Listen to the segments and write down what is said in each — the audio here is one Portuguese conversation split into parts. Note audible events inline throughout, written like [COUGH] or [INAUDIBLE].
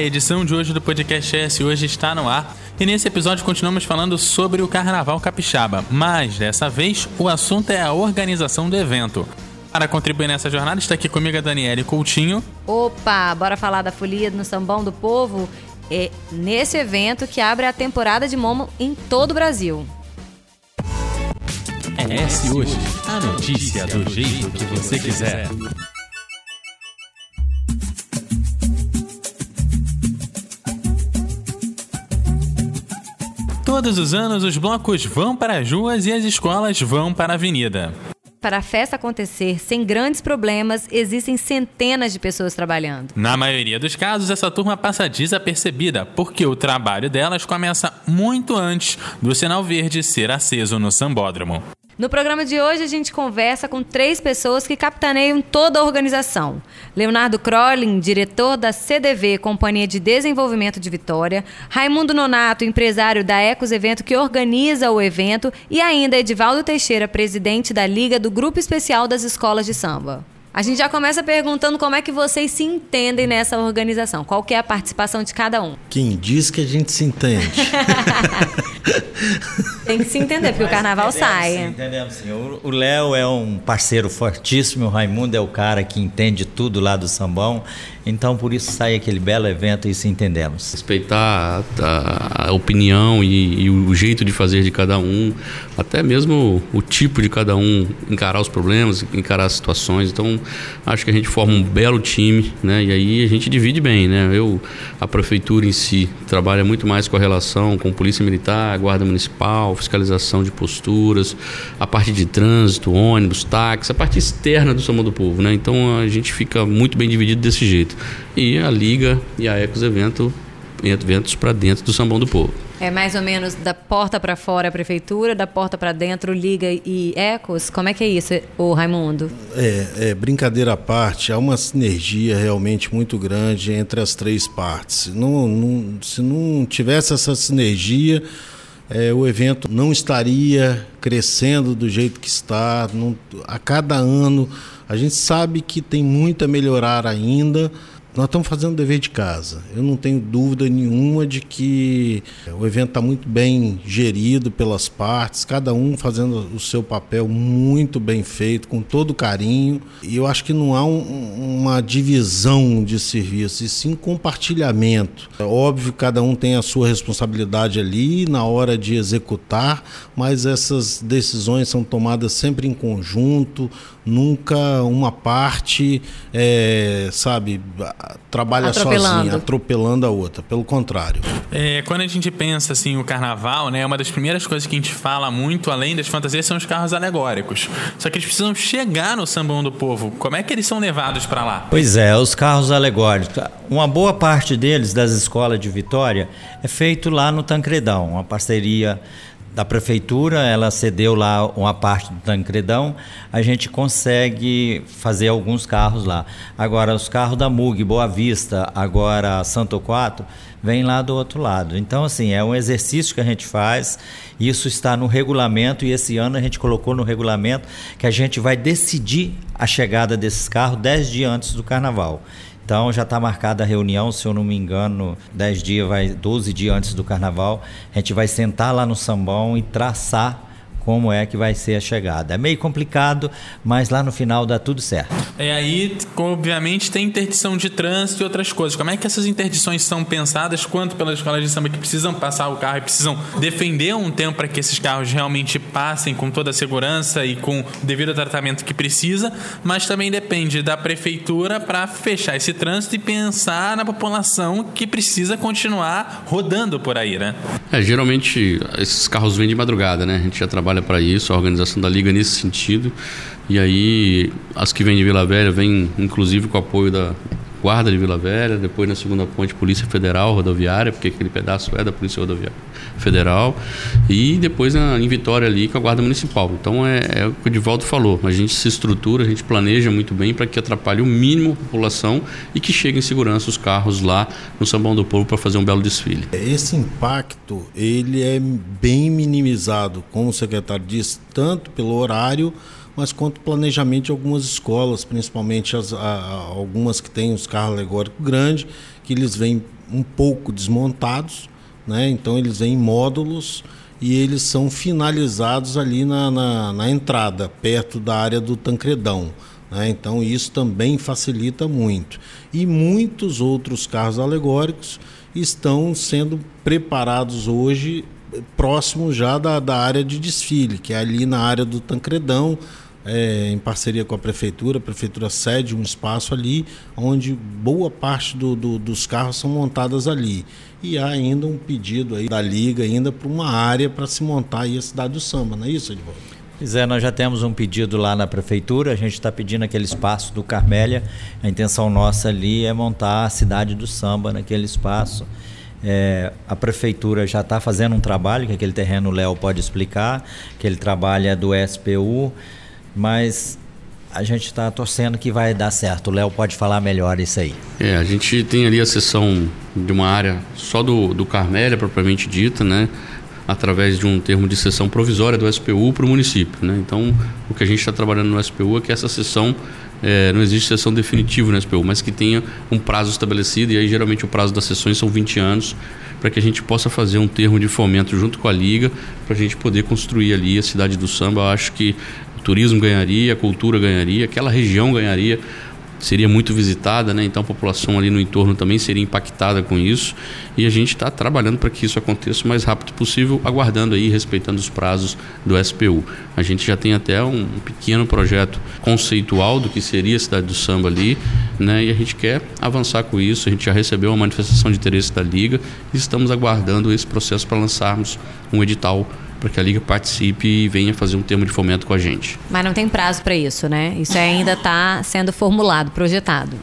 a edição de hoje do Podcast S hoje está no ar e nesse episódio continuamos falando sobre o Carnaval Capixaba, mas dessa vez o assunto é a organização do evento. Para contribuir nessa jornada está aqui comigo a Daniele Coutinho. Opa, bora falar da folia no Sambão do Povo? É nesse evento que abre a temporada de Momo em todo o Brasil. É S hoje, a notícia do jeito que você quiser. Todos os anos, os blocos vão para as ruas e as escolas vão para a avenida. Para a festa acontecer sem grandes problemas, existem centenas de pessoas trabalhando. Na maioria dos casos, essa turma passa desapercebida, porque o trabalho delas começa muito antes do sinal verde ser aceso no sambódromo. No programa de hoje, a gente conversa com três pessoas que capitaneiam toda a organização. Leonardo Crolin, diretor da CDV, Companhia de Desenvolvimento de Vitória. Raimundo Nonato, empresário da Ecos Evento, que organiza o evento. E ainda Edivaldo Teixeira, presidente da Liga do Grupo Especial das Escolas de Samba. A gente já começa perguntando como é que vocês se entendem nessa organização. Qual que é a participação de cada um? Quem diz que a gente se entende? [LAUGHS] Tem que se entender, porque Mas o carnaval sai. Sim, entendemos sim. O Léo é um parceiro fortíssimo, o Raimundo é o cara que entende tudo lá do sambão. Então, por isso sai aquele belo evento e se entendemos. Respeitar a, a opinião e, e, o jeito de fazer de cada um, até mesmo o tipo de cada um encarar os problemas, encarar as situações. Então, acho que a gente forma um belo time, né? E aí a gente divide bem, né? Eu, a prefeitura em si, trabalha muito mais com a relação com polícia militar, guarda municipal, fiscalização de posturas, a parte de trânsito, ônibus, táxi, a parte externa do Samba do Povo, né? Então a gente fica muito bem dividido desse jeito. E a Liga e a Ecos Evento, eventos para dentro do Sambão do Povo. É mais ou menos da porta para fora a prefeitura, da porta para dentro Liga e Ecos? Como é que é isso, o Raimundo? É, é, brincadeira à parte, há uma sinergia realmente muito grande entre as três partes. Não, não, se não tivesse essa sinergia, é, o evento não estaria crescendo do jeito que está. Não, a cada ano a gente sabe que tem muito a melhorar ainda, nós estamos fazendo o dever de casa. Eu não tenho dúvida nenhuma de que o evento está muito bem gerido pelas partes, cada um fazendo o seu papel muito bem feito, com todo carinho. E eu acho que não há um, uma divisão de serviço, e sim compartilhamento. É óbvio que cada um tem a sua responsabilidade ali na hora de executar, mas essas decisões são tomadas sempre em conjunto, nunca uma parte, é, sabe, trabalha atropelando. sozinha, atropelando a outra. Pelo contrário. É, quando a gente pensa assim, o carnaval, né, uma das primeiras coisas que a gente fala muito, além das fantasias, são os carros alegóricos. Só que eles precisam chegar no sambão do povo. Como é que eles são levados para lá? Pois é, os carros alegóricos. Uma boa parte deles, das escolas de Vitória, é feito lá no Tancredão, uma parceria da prefeitura, ela cedeu lá uma parte do Tancredão, a gente consegue fazer alguns carros lá. Agora, os carros da MUG, Boa Vista, agora Santo Quatro, vem lá do outro lado. Então, assim, é um exercício que a gente faz, isso está no regulamento e esse ano a gente colocou no regulamento que a gente vai decidir a chegada desses carros dez dias antes do carnaval. Então já está marcada a reunião, se eu não me engano, 10 dias, vai 12 dias antes do carnaval. A gente vai sentar lá no sambão e traçar como é que vai ser a chegada. É meio complicado, mas lá no final dá tudo certo. É aí, obviamente, tem interdição de trânsito e outras coisas. Como é que essas interdições são pensadas? Quanto pelas escolas de samba que precisam passar o carro e precisam defender um tempo para que esses carros realmente passem com toda a segurança e com o devido tratamento que precisa, mas também depende da prefeitura para fechar esse trânsito e pensar na população que precisa continuar rodando por aí, né? É, geralmente esses carros vêm de madrugada, né? A gente já trabalha trabalha para isso, a organização da liga nesse sentido. E aí as que vêm de Vila Velha vêm inclusive com o apoio da Guarda de Vila Velha, depois na segunda ponte Polícia Federal Rodoviária, porque aquele pedaço é da Polícia Rodoviária Federal, e depois na, em Vitória ali com a Guarda Municipal. Então é, é o que o Divaldo falou, a gente se estrutura, a gente planeja muito bem para que atrapalhe o mínimo a população e que chegue em segurança os carros lá no Sambão do Povo para fazer um belo desfile. Esse impacto ele é bem minimizado, como o secretário disse, tanto pelo horário mas quanto planejamento de algumas escolas, principalmente as, a, algumas que têm os carros alegóricos grandes, que eles vêm um pouco desmontados, né? então eles vêm em módulos e eles são finalizados ali na, na, na entrada, perto da área do Tancredão. Né? Então isso também facilita muito. E muitos outros carros alegóricos estão sendo preparados hoje próximo já da, da área de desfile, que é ali na área do Tancredão, é, em parceria com a prefeitura. A prefeitura cede um espaço ali, onde boa parte do, do, dos carros são montadas ali. E há ainda um pedido aí da Liga ainda para uma área para se montar aí a cidade do samba, não é isso, Edvaldo? Pois é, nós já temos um pedido lá na prefeitura, a gente está pedindo aquele espaço do Carmélia. A intenção nossa ali é montar a cidade do samba naquele espaço. É, a prefeitura já está fazendo um trabalho, que aquele terreno o Léo pode explicar, que ele trabalha do SPU, mas a gente está torcendo que vai dar certo. O Léo pode falar melhor isso aí. É, a gente tem ali a sessão de uma área só do, do Carmélia, propriamente dita, né? através de um termo de sessão provisória do SPU para o município. Né? Então, o que a gente está trabalhando no SPU é que essa sessão é, não existe sessão definitiva no SPU, mas que tenha um prazo estabelecido, e aí geralmente o prazo das sessões são 20 anos, para que a gente possa fazer um termo de fomento junto com a Liga, para a gente poder construir ali a cidade do samba. Eu acho que turismo ganharia, a cultura ganharia, aquela região ganharia seria muito visitada, né? então a população ali no entorno também seria impactada com isso. E a gente está trabalhando para que isso aconteça o mais rápido possível, aguardando aí, respeitando os prazos do SPU. A gente já tem até um pequeno projeto conceitual do que seria a cidade do samba ali, né? e a gente quer avançar com isso. A gente já recebeu uma manifestação de interesse da Liga e estamos aguardando esse processo para lançarmos um edital para que a Liga participe e venha fazer um termo de fomento com a gente. Mas não tem prazo para isso, né? Isso ainda está sendo formulado, projetado.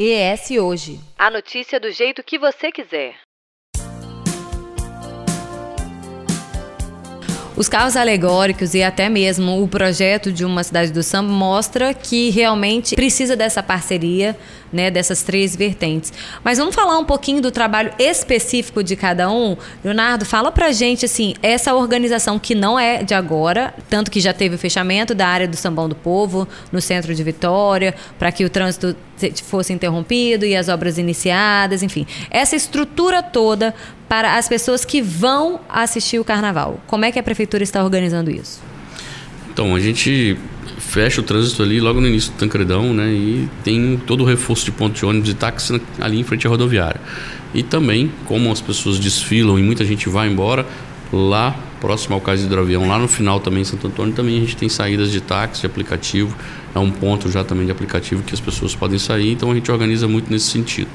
ES Hoje. A notícia do jeito que você quiser. Os carros alegóricos e até mesmo o projeto de uma cidade do samba mostra que realmente precisa dessa parceria, né, dessas três vertentes. Mas vamos falar um pouquinho do trabalho específico de cada um. Leonardo, fala pra gente assim, essa organização que não é de agora, tanto que já teve o fechamento da área do Sambão do Povo no centro de Vitória, para que o trânsito fosse interrompido e as obras iniciadas, enfim. Essa estrutura toda para as pessoas que vão assistir o carnaval. Como é que a prefeitura está organizando isso? Então, a gente fecha o trânsito ali logo no início do Tancredão, né? E tem todo o reforço de ponto de ônibus e táxi ali em frente à rodoviária. E também, como as pessoas desfilam e muita gente vai embora, lá próximo ao cais hidroavião, lá no final também em Santo Antônio, também a gente tem saídas de táxi, de aplicativo, é um ponto já também de aplicativo que as pessoas podem sair, então a gente organiza muito nesse sentido.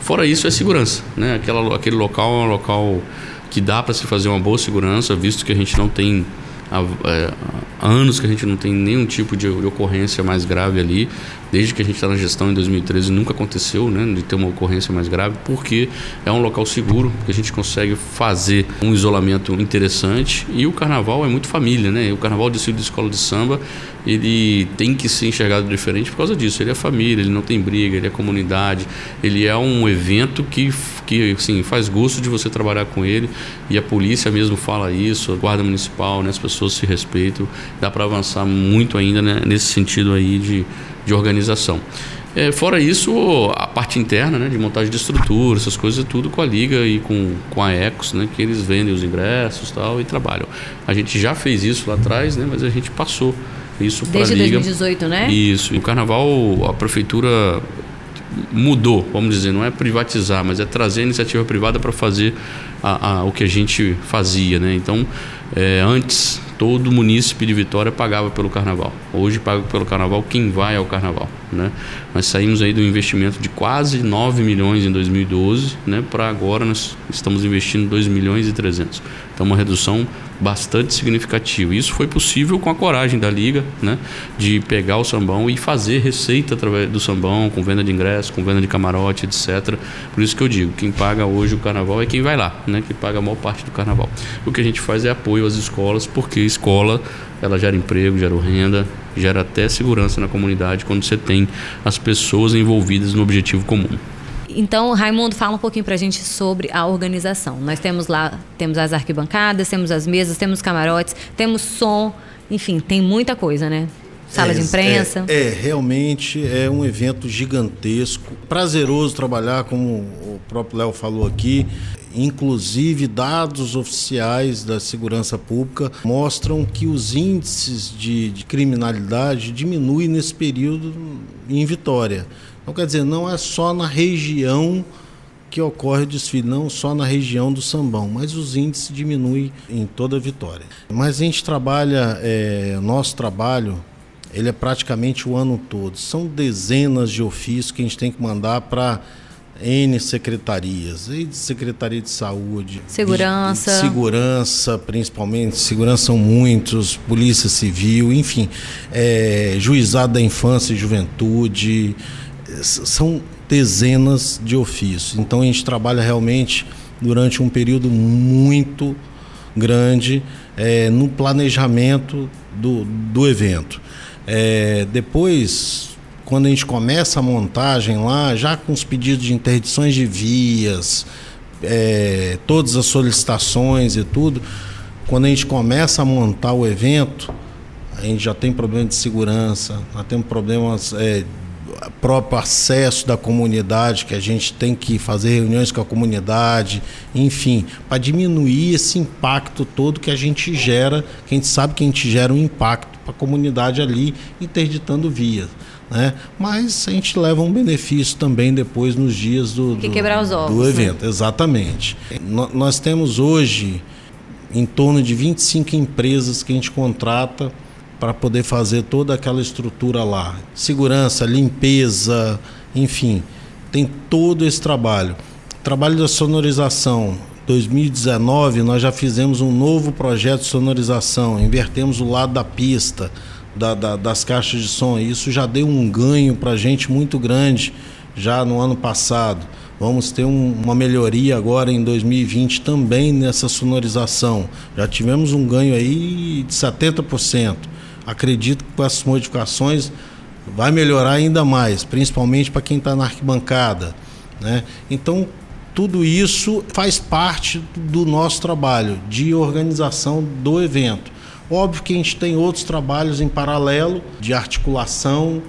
Fora isso é segurança, né? Aquela, aquele local é um local que dá para se fazer uma boa segurança, visto que a gente não tem há, é, anos que a gente não tem nenhum tipo de, de ocorrência mais grave ali desde que a gente está na gestão em 2013 nunca aconteceu né, de ter uma ocorrência mais grave, porque é um local seguro, que a gente consegue fazer um isolamento interessante e o carnaval é muito família, né? O carnaval de de escola de samba, ele tem que ser enxergado diferente por causa disso. Ele é família, ele não tem briga, ele é comunidade, ele é um evento que, que assim, faz gosto de você trabalhar com ele e a polícia mesmo fala isso, a guarda municipal, né, as pessoas se respeitam, dá para avançar muito ainda né, nesse sentido aí de de organização. É, fora isso, a parte interna, né, de montagem de estrutura, essas coisas, tudo com a Liga e com, com a Ecos, né, que eles vendem os ingressos tal, e trabalham. A gente já fez isso lá atrás, né, mas a gente passou isso para a Liga. Desde 2018, né? Isso. E o Carnaval, a Prefeitura mudou, vamos dizer, não é privatizar, mas é trazer a iniciativa privada para fazer a, a, o que a gente fazia, né? Então, é, antes todo munícipe de Vitória pagava pelo carnaval. Hoje paga pelo carnaval quem vai ao carnaval, né? Nós saímos aí do investimento de quase 9 milhões em 2012, né, para agora nós estamos investindo 2 milhões e 300. Então uma redução bastante significativo. Isso foi possível com a coragem da liga, né, de pegar o sambão e fazer receita através do sambão, com venda de ingresso, com venda de camarote, etc. Por isso que eu digo, quem paga hoje o carnaval é quem vai lá, né, que paga a maior parte do carnaval. O que a gente faz é apoio às escolas, porque escola ela gera emprego, gera renda, gera até segurança na comunidade quando você tem as pessoas envolvidas no objetivo comum. Então, Raimundo, fala um pouquinho para a gente sobre a organização. Nós temos lá, temos as arquibancadas, temos as mesas, temos camarotes, temos som, enfim, tem muita coisa, né? Sala é, de imprensa. É, é, realmente é um evento gigantesco, prazeroso trabalhar, como o próprio Léo falou aqui. Inclusive, dados oficiais da segurança pública mostram que os índices de, de criminalidade diminuem nesse período em Vitória. Então, quer dizer, não é só na região que ocorre o desfile, não só na região do Sambão, mas os índices diminuem em toda a Vitória. Mas a gente trabalha, é, nosso trabalho, ele é praticamente o ano todo. São dezenas de ofícios que a gente tem que mandar para N secretarias, e de Secretaria de Saúde, segurança, de, de segurança principalmente, segurança são muitos, Polícia Civil, enfim, é, Juizado da Infância e Juventude, são dezenas de ofícios. Então a gente trabalha realmente durante um período muito grande é, no planejamento do, do evento. É, depois, quando a gente começa a montagem lá, já com os pedidos de interdições de vias, é, todas as solicitações e tudo, quando a gente começa a montar o evento, a gente já tem problema de segurança, já temos problemas é, próprio acesso da comunidade, que a gente tem que fazer reuniões com a comunidade, enfim, para diminuir esse impacto todo que a gente gera, que a gente sabe que a gente gera um impacto para a comunidade ali, interditando vias. Né? Mas a gente leva um benefício também depois nos dias do, do, do né? evento. Né? Exatamente. Nós temos hoje em torno de 25 empresas que a gente contrata para poder fazer toda aquela estrutura lá. Segurança, limpeza, enfim, tem todo esse trabalho. Trabalho da sonorização. 2019 nós já fizemos um novo projeto de sonorização, invertemos o lado da pista, da, da, das caixas de som. Isso já deu um ganho para a gente muito grande já no ano passado. Vamos ter um, uma melhoria agora em 2020 também nessa sonorização. Já tivemos um ganho aí de 70% acredito que com essas modificações vai melhorar ainda mais, principalmente para quem está na arquibancada. Né? Então, tudo isso faz parte do nosso trabalho de organização do evento. Óbvio que a gente tem outros trabalhos em paralelo de articulação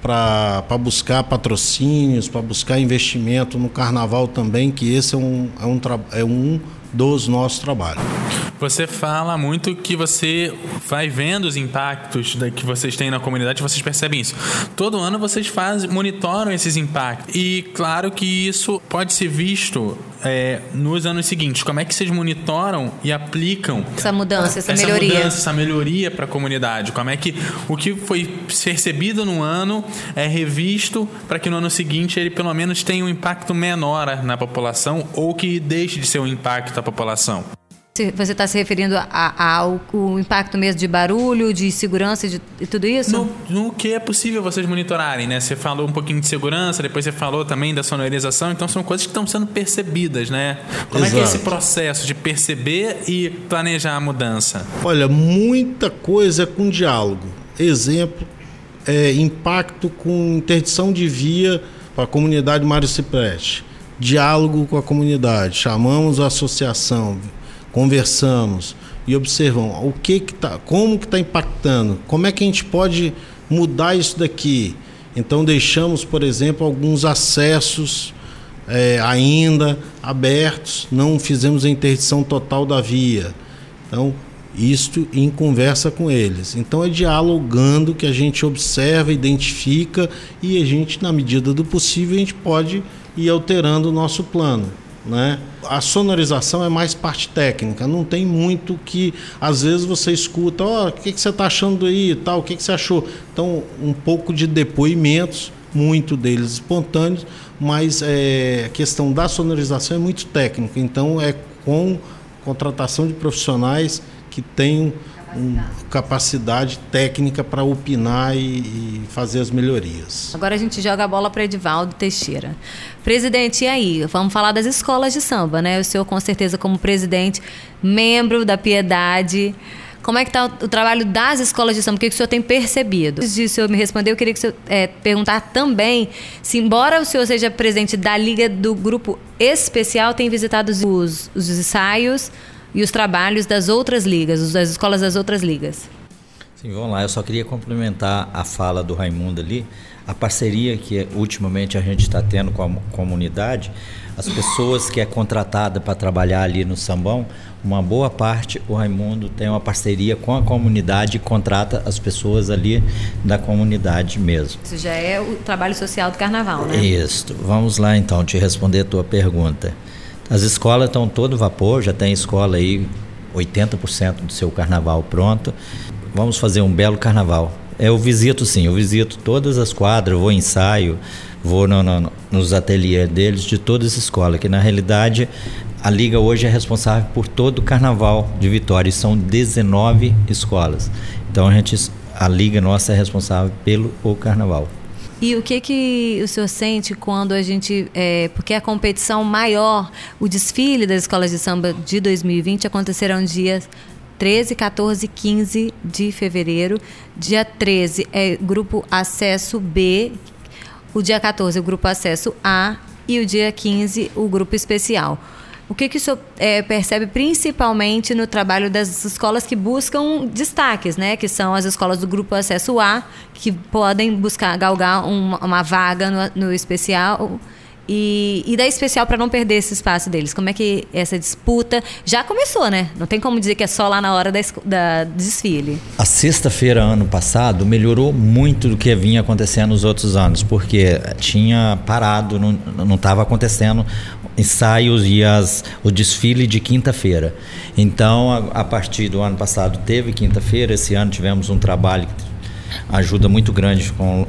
para buscar patrocínios, para buscar investimento no carnaval também, que esse é um, é um, é um dos nossos trabalhos. Você fala muito que você vai vendo os impactos que vocês têm na comunidade, vocês percebem isso. Todo ano vocês fazem, monitoram esses impactos. E claro que isso pode ser visto é, nos anos seguintes. Como é que vocês monitoram e aplicam essa mudança, essa, essa melhoria? Mudança, essa melhoria para a comunidade? Como é que o que foi percebido no ano é revisto para que no ano seguinte ele pelo menos tenha um impacto menor na população ou que deixe de ser um impacto população? Você está se referindo a, a, ao impacto mesmo de barulho, de segurança de, e tudo isso? No, no, que é possível vocês monitorarem, né? Você falou um pouquinho de segurança, depois você falou também da sonorização, então são coisas que estão sendo percebidas, né? Como Exato. é que é esse processo de perceber e planejar a mudança? Olha, muita coisa é com diálogo. Exemplo, é, impacto com interdição de via para a comunidade Mário Cipreste. Diálogo com a comunidade, chamamos a associação, conversamos e observamos o que que tá, como que está impactando, como é que a gente pode mudar isso daqui. Então deixamos, por exemplo, alguns acessos é, ainda abertos, não fizemos a interdição total da via. Então isto em conversa com eles. Então é dialogando que a gente observa, identifica e a gente, na medida do possível, a gente pode ir alterando o nosso plano. Né? A sonorização é mais parte técnica, não tem muito que às vezes você escuta, ó, oh, o que, que você está achando aí, tal, o que, que você achou? Então, um pouco de depoimentos, muito deles espontâneos, mas é, a questão da sonorização é muito técnica, então é com contratação de profissionais que tem um, capacidade técnica para opinar e, e, fazer as melhorias. Agora a gente joga a bola para Edivaldo Teixeira. Presidente, e aí? Vamos falar das escolas de samba, né? O senhor, com certeza, como presidente, membro da Piedade. Como é que está o, trabalho das escolas de samba? O que, que o senhor tem percebido? Antes de o senhor me responder, eu queria que o senhor é, perguntar também se, embora o senhor seja presidente da Liga do Grupo Especial, tem visitado os, os ensaios e os trabalhos das outras ligas, das escolas das outras ligas. Sim, vamos lá. Eu só queria complementar a fala do Raimundo ali, a parceria que ultimamente a gente está tendo com a comunidade, as pessoas que é contratada para trabalhar ali no Sambão, uma boa parte o Raimundo tem uma parceria com a comunidade e contrata as pessoas ali da comunidade mesmo. Isso já é o trabalho social do carnaval, né? Isso. Vamos lá então te responder a tua pergunta. As escolas estão todo vapor, já tem escola aí 80% do seu carnaval pronto. Vamos fazer um belo carnaval. Eu visito sim, eu visito todas as quadras, vou ensaio, vou no, no, nos ateliês deles de todas as escolas, que na realidade a Liga hoje é responsável por todo o carnaval de Vitória, e são 19 escolas. Então a gente, a Liga nossa é responsável pelo o carnaval. E o que que o senhor sente quando a gente, é, porque a competição maior, o desfile das escolas de samba de 2020 acontecerá dias 13, 14 e 15 de fevereiro. Dia 13 é grupo acesso B, o dia 14 é o grupo acesso A e o dia 15 o grupo especial. O que, que o senhor é, percebe principalmente no trabalho das escolas que buscam destaques, né? Que são as escolas do grupo Acesso A, que podem buscar galgar uma, uma vaga no, no especial e, e da especial para não perder esse espaço deles. Como é que essa disputa já começou, né? Não tem como dizer que é só lá na hora da, da desfile. A sexta-feira ano passado melhorou muito do que vinha acontecendo nos outros anos, porque tinha parado, não estava acontecendo ensaios e as, o desfile de quinta-feira. Então, a, a, partir do ano passado teve quinta-feira, esse ano tivemos um trabalho que ajuda muito grande com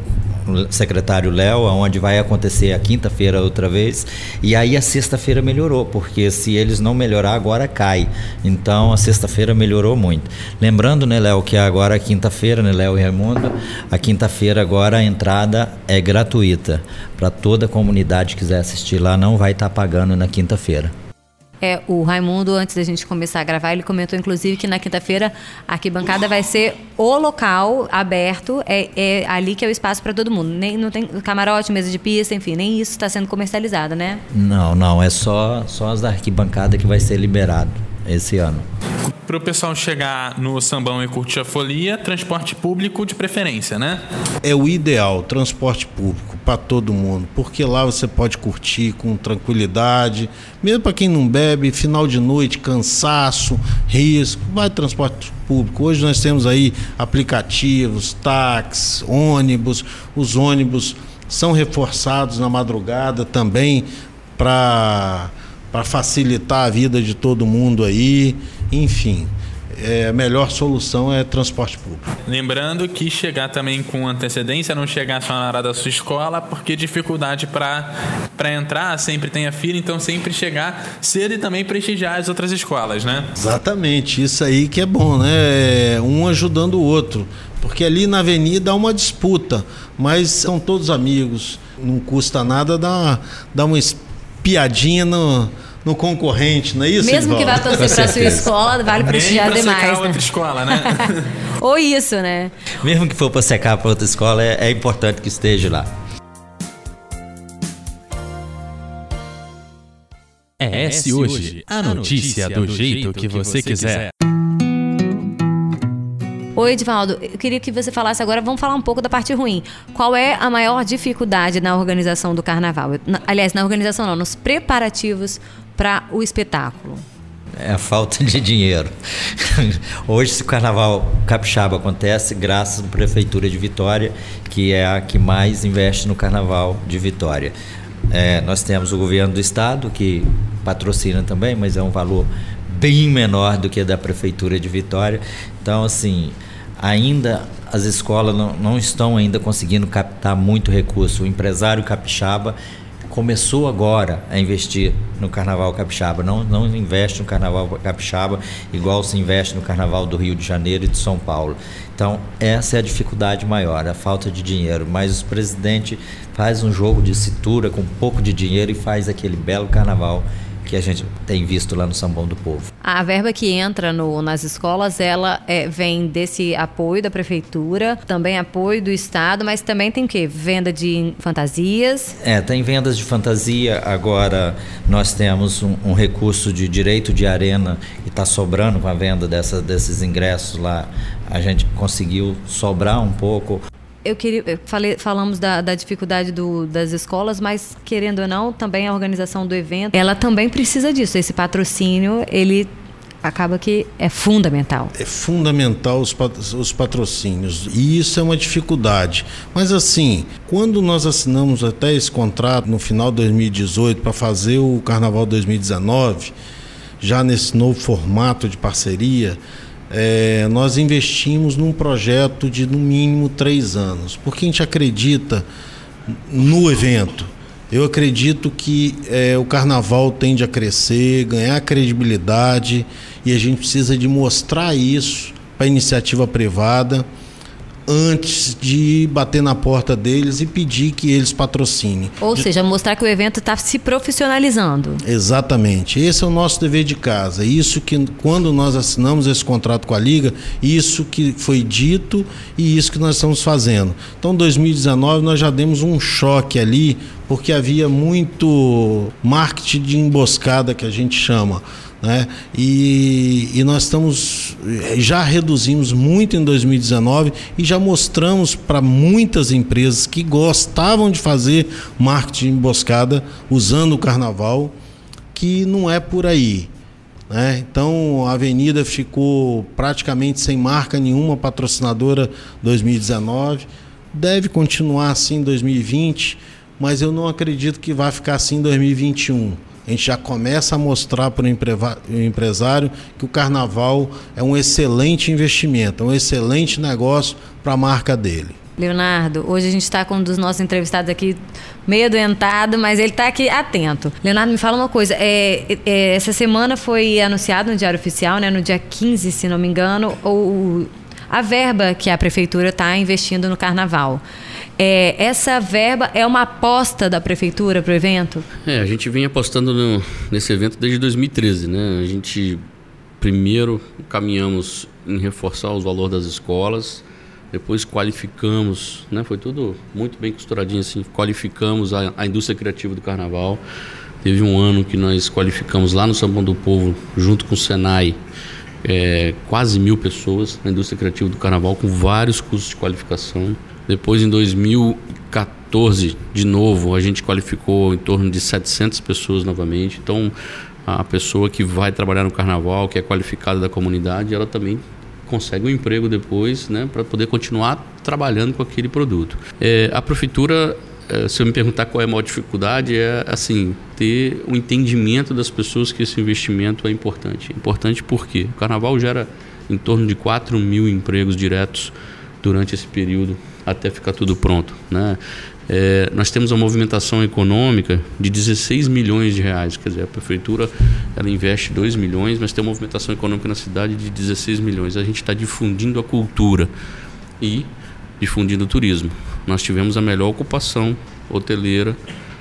secretário Léo, onde vai acontecer a quinta-feira outra vez. E aí a sexta-feira melhorou, porque se eles não melhorar, agora cai. Então a sexta-feira melhorou muito. Lembrando, né, Léo, que agora a quinta-feira, né, Léo e Raimundo, a quinta-feira agora a entrada é gratuita. Para toda a comunidade que quiser assistir lá, não vai estar tá pagando na quinta-feira. É, o Raimundo, antes da gente começar a gravar, ele comentou inclusive que na quinta-feira a arquibancada vai ser o local aberto, é, é ali que é o espaço para todo mundo. Nem, não tem camarote, mesa de pista, enfim, nem isso está sendo comercializado, né? Não, não, é só, só as da arquibancada que vai ser liberado esse ano. Para o pessoal chegar no sambão e curtir a folia, transporte público de preferência, né? É o ideal, transporte público para todo mundo, porque lá você pode curtir com tranquilidade, mesmo para quem não bebe, final de noite, cansaço, risco, vai transporte público. Hoje nós temos aí aplicativos, táxis, ônibus, os ônibus são reforçados na madrugada também para para facilitar a vida de todo mundo aí, enfim. É, a melhor solução é transporte público. Lembrando que chegar também com antecedência, não chegar só na hora da sua escola, porque dificuldade para entrar, sempre tem a fila, então sempre chegar cedo e também prestigiar as outras escolas, né? Exatamente, isso aí que é bom, né? É um ajudando o outro. Porque ali na avenida há uma disputa, mas são todos amigos, não custa nada dar, dar uma piadinha no, no concorrente, não é isso? Mesmo que vá torcer para sua escola, vale prestigiar Nem demais. Né? outra escola, né? [LAUGHS] Ou isso, né? Mesmo que for para secar para outra escola, é, é importante que esteja lá. É esse hoje, a notícia do jeito que você quiser. Oi, Edvaldo, eu queria que você falasse agora, vamos falar um pouco da parte ruim. Qual é a maior dificuldade na organização do carnaval? Aliás, na organização não, nos preparativos para o espetáculo. É a falta de dinheiro. [LAUGHS] Hoje, se o carnaval capixaba acontece, graças à Prefeitura de Vitória, que é a que mais investe no carnaval de Vitória. É, nós temos o governo do estado, que patrocina também, mas é um valor bem menor do que a da Prefeitura de Vitória. Então, assim, ainda as escolas não, não estão ainda conseguindo captar muito recurso. O empresário capixaba começou agora a investir no Carnaval Capixaba, não, não investe no Carnaval Capixaba igual se investe no Carnaval do Rio de Janeiro e de São Paulo. Então, essa é a dificuldade maior, a falta de dinheiro. Mas o presidente faz um jogo de cintura com pouco de dinheiro e faz aquele belo carnaval que a gente tem visto lá no Sambão do Povo. A verba que entra no, nas escolas, ela é, vem desse apoio da prefeitura, também apoio do Estado, mas também tem o quê? Venda de fantasias? É, tem vendas de fantasia. Agora nós temos um, um recurso de direito de arena e está sobrando com a venda dessa, desses ingressos lá. A gente conseguiu sobrar um pouco eu queria falei, falamos da, da dificuldade do, das escolas, mas querendo ou não, também a organização do evento, ela também precisa disso. Esse patrocínio, ele acaba que é fundamental. É fundamental os, os patrocínios e isso é uma dificuldade. Mas assim, quando nós assinamos até esse contrato no final de 2018 para fazer o Carnaval 2019, já nesse novo formato de parceria, é, nós investimos num projeto de no mínimo três anos, porque a gente acredita no evento. Eu acredito que é, o carnaval tende a crescer, ganhar credibilidade e a gente precisa de mostrar isso para a iniciativa privada antes de bater na porta deles e pedir que eles patrocinem. Ou seja, mostrar que o evento está se profissionalizando. Exatamente. Esse é o nosso dever de casa. Isso que, quando nós assinamos esse contrato com a Liga, isso que foi dito e isso que nós estamos fazendo. Então, 2019, nós já demos um choque ali, porque havia muito marketing de emboscada, que a gente chama né? E, e, nós estamos já reduzimos muito em 2019 e já mostramos para muitas empresas que gostavam de fazer marketing emboscada usando o carnaval que não é por aí. Né? Então a Avenida ficou praticamente sem marca nenhuma patrocinadora 2019. Deve continuar assim em 2020, mas eu não acredito que vai ficar assim em 2021 a gente já começa a mostrar para o empresário que o carnaval é um excelente investimento, é um excelente negócio para a marca dele. Leonardo, hoje a gente está com um dos nossos entrevistados aqui meio adoentado, mas ele está aqui atento. Leonardo, me fala uma coisa. É, é, essa semana foi anunciado no Diário Oficial, né, no dia 15, se não me engano, o, a verba que a prefeitura está investindo no carnaval. É, essa verba é uma aposta da prefeitura para o evento? É, a gente vem apostando no, nesse evento desde 2013, né? A gente primeiro caminhamos em reforçar os valores das escolas, depois qualificamos, né? Foi tudo muito bem costuradinho assim, qualificamos a, a indústria criativa do carnaval. Teve um ano que nós qualificamos lá no São do Povo, junto com o Senai, é, quase mil pessoas na indústria criativa do carnaval, com vários cursos de qualificação. Depois, em 2014, de novo, a gente qualificou em torno de 700 pessoas novamente. Então, a pessoa que vai trabalhar no carnaval, que é qualificada da comunidade, ela também consegue um emprego depois, né, para poder continuar trabalhando com aquele produto. É, a prefeitura, é, se eu me perguntar qual é a maior dificuldade, é assim ter o um entendimento das pessoas que esse investimento é importante. Importante porque o carnaval gera em torno de 4 mil empregos diretos durante esse período até ficar tudo pronto. Né? É, nós temos uma movimentação econômica de 16 milhões de reais, quer dizer, a prefeitura ela investe 2 milhões, mas tem uma movimentação econômica na cidade de 16 milhões. A gente está difundindo a cultura e difundindo o turismo. Nós tivemos a melhor ocupação hoteleira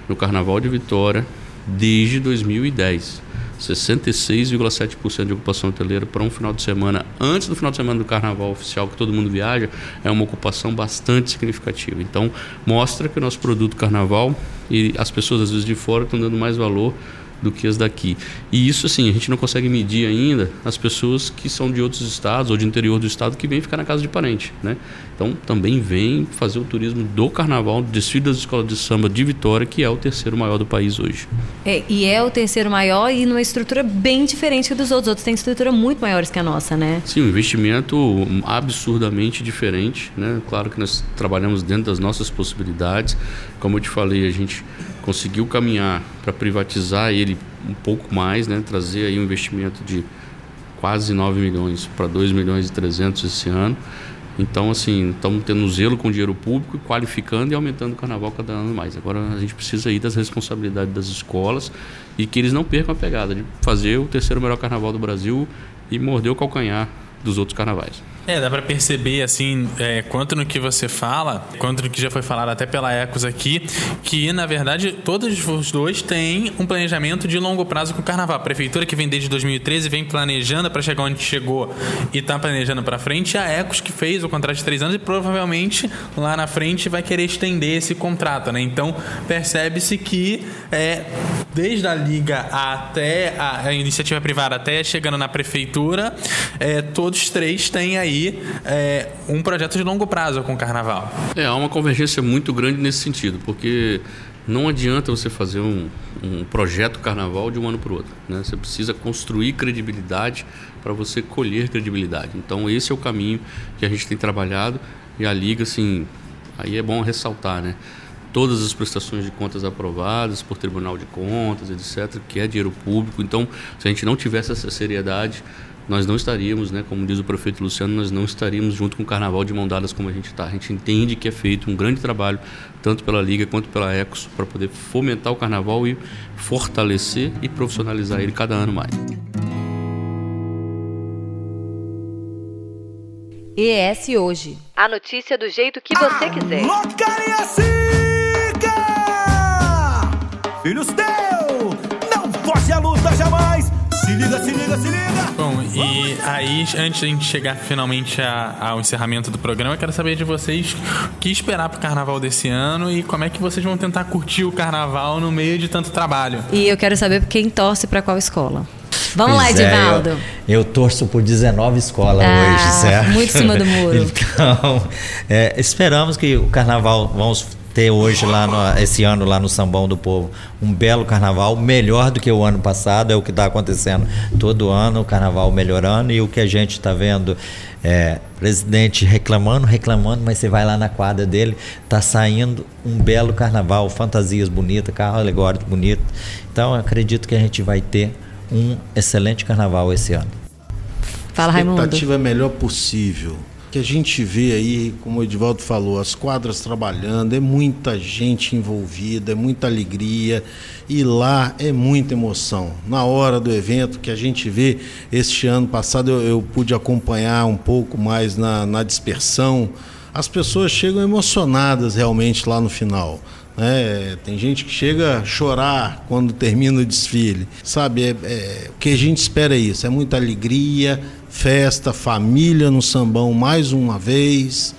no Carnaval de Vitória desde 2010. 66,7% de ocupação hoteleira para um final de semana antes do final de semana do carnaval oficial que todo mundo viaja é uma ocupação bastante significativa. Então mostra que o nosso produto carnaval e as pessoas às vezes de fora estão dando mais valor do que as daqui. E isso, assim, a gente não consegue medir ainda as pessoas que são de outros estados ou de interior do estado que vêm ficar na casa de parente, né? Então, também vem fazer o turismo do carnaval, do desfile das escolas de samba de Vitória, que é o terceiro maior do país hoje. É, e é o terceiro maior e numa estrutura bem diferente dos outros. Outros têm estrutura muito maiores que a nossa, né? Sim, um investimento absurdamente diferente, né? Claro que nós trabalhamos dentro das nossas possibilidades. Como eu te falei, a gente conseguiu caminhar para privatizar ele um pouco mais, né? trazer aí um investimento de quase 9 milhões para 2 milhões e 300 esse ano. Então, assim, estamos tendo zelo com o dinheiro público qualificando e aumentando o carnaval cada ano mais. Agora a gente precisa ir das responsabilidades das escolas e que eles não percam a pegada de fazer o terceiro melhor carnaval do Brasil e morder o calcanhar dos outros carnavais. É, dá para perceber, assim, é, quanto no que você fala, quanto no que já foi falado até pela Ecos aqui, que, na verdade, todos os dois têm um planejamento de longo prazo com o carnaval. A prefeitura, que vem desde 2013, vem planejando para chegar onde chegou e está planejando para frente, a Ecos, que fez o contrato de três anos e provavelmente lá na frente vai querer estender esse contrato, né? Então, percebe-se que, é, desde a Liga até a, a iniciativa privada, até chegando na prefeitura, é, todos três têm aí é, um projeto de longo prazo com o carnaval. É, há uma convergência muito grande nesse sentido, porque não adianta você fazer um, um projeto carnaval de um ano para o outro. Né? Você precisa construir credibilidade para você colher credibilidade. Então, esse é o caminho que a gente tem trabalhado e a Liga, assim, aí é bom ressaltar, né? Todas as prestações de contas aprovadas por Tribunal de Contas, etc., que é dinheiro público. Então, se a gente não tivesse essa seriedade, nós não estaríamos, né, como diz o prefeito Luciano, nós não estaríamos junto com o Carnaval de mão dadas como a gente está. A gente entende que é feito um grande trabalho, tanto pela Liga quanto pela Ecos, para poder fomentar o Carnaval e fortalecer e profissionalizar ele cada ano mais. ES Hoje. A notícia do jeito que você quiser. Filhos teu, Se liga, se liga, se liga. Bom, e aí, antes de a gente chegar finalmente a, ao encerramento do programa, eu quero saber de vocês o que esperar pro carnaval desse ano e como é que vocês vão tentar curtir o carnaval no meio de tanto trabalho. E eu quero saber quem torce para qual escola. Vamos Pois lá, é, Edivaldo. eu, eu torço por 19 escolas Ah, hoje, certo? muito em cima do muro. [LAUGHS] Então, é, esperamos que o carnaval, vamos ter hoje lá, no- esse ano lá no Sambão do Povo, um belo carnaval, melhor do que o ano passado, é o que está acontecendo todo ano, o carnaval melhorando e o que a gente está vendo é presidente reclamando, reclamando, mas você vai lá na quadra dele, tá saindo um belo carnaval, fantasias bonitas, carro alegórico bonito. Então, eu acredito que a gente vai ter um excelente carnaval esse ano. Fala, Raimundo. expectativa é melhor possível. Que a gente vê aí, como o Edivaldo falou, as quadras trabalhando, é muita gente envolvida, é muita alegria e lá é muita emoção. Na hora do evento que a gente vê, este ano passado eu, eu pude acompanhar um pouco mais na, na dispersão. As pessoas chegam emocionadas realmente lá no final. Né? tem gente que chega a chorar quando termina o desfile. Sabe, é, é- o que a gente espera é isso: é muita alegria, festa, família no sambão mais uma vez.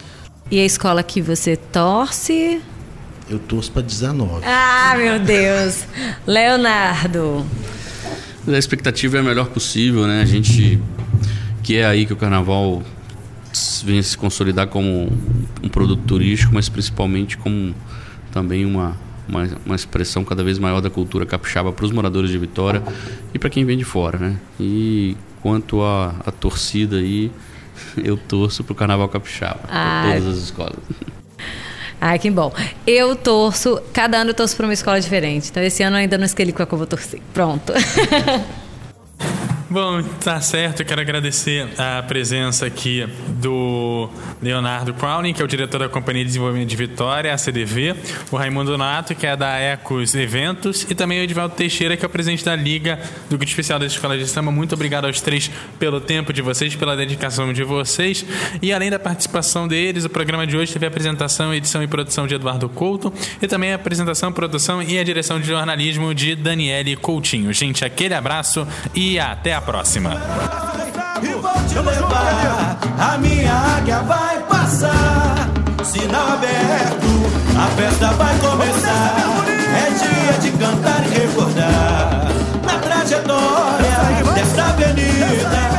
E a escola que você torce? Eu torço para 19. Ah, meu Deus. Leonardo. A expectativa é a melhor possível, né? A gente que é aí que o carnaval vem se consolidar como um produto turístico, mas principalmente como também uma, uma, uma expressão cada vez maior da cultura capixaba para os moradores de Vitória e para quem vem de fora, né? E quanto à torcida aí, [LAUGHS] eu torço pro Carnaval Capixaba, Ah. para todas as escolas. Ai, que bom. Eu torço, cada ano eu torço para uma escola diferente. Então esse ano eu ainda não escolhi qual que eu vou torcer. Pronto. [LAUGHS] Bom, tá certo. Eu quero agradecer a presença aqui do Leonardo Crowley, que é o diretor da Companhia de Desenvolvimento de Vitória, a CDV, o Raimundo Nato, que é da Ecos Eventos, e também o Edivaldo Teixeira, que é o presidente da Liga do Grupo Especial das Escolas de Samba. Muito obrigado aos três pelo tempo de vocês, pela dedicação de vocês. E além da participação deles, o programa de hoje teve a apresentação, edição e produção de Eduardo Couto, e também a apresentação, produção e a direção de jornalismo de Daniele Coutinho. Gente, aquele abraço e até a próxima. E vou te levar, a minha águia vai passar. Sinal aberto, a festa vai começar. É dia de cantar e recordar. Na trajetória desta avenida,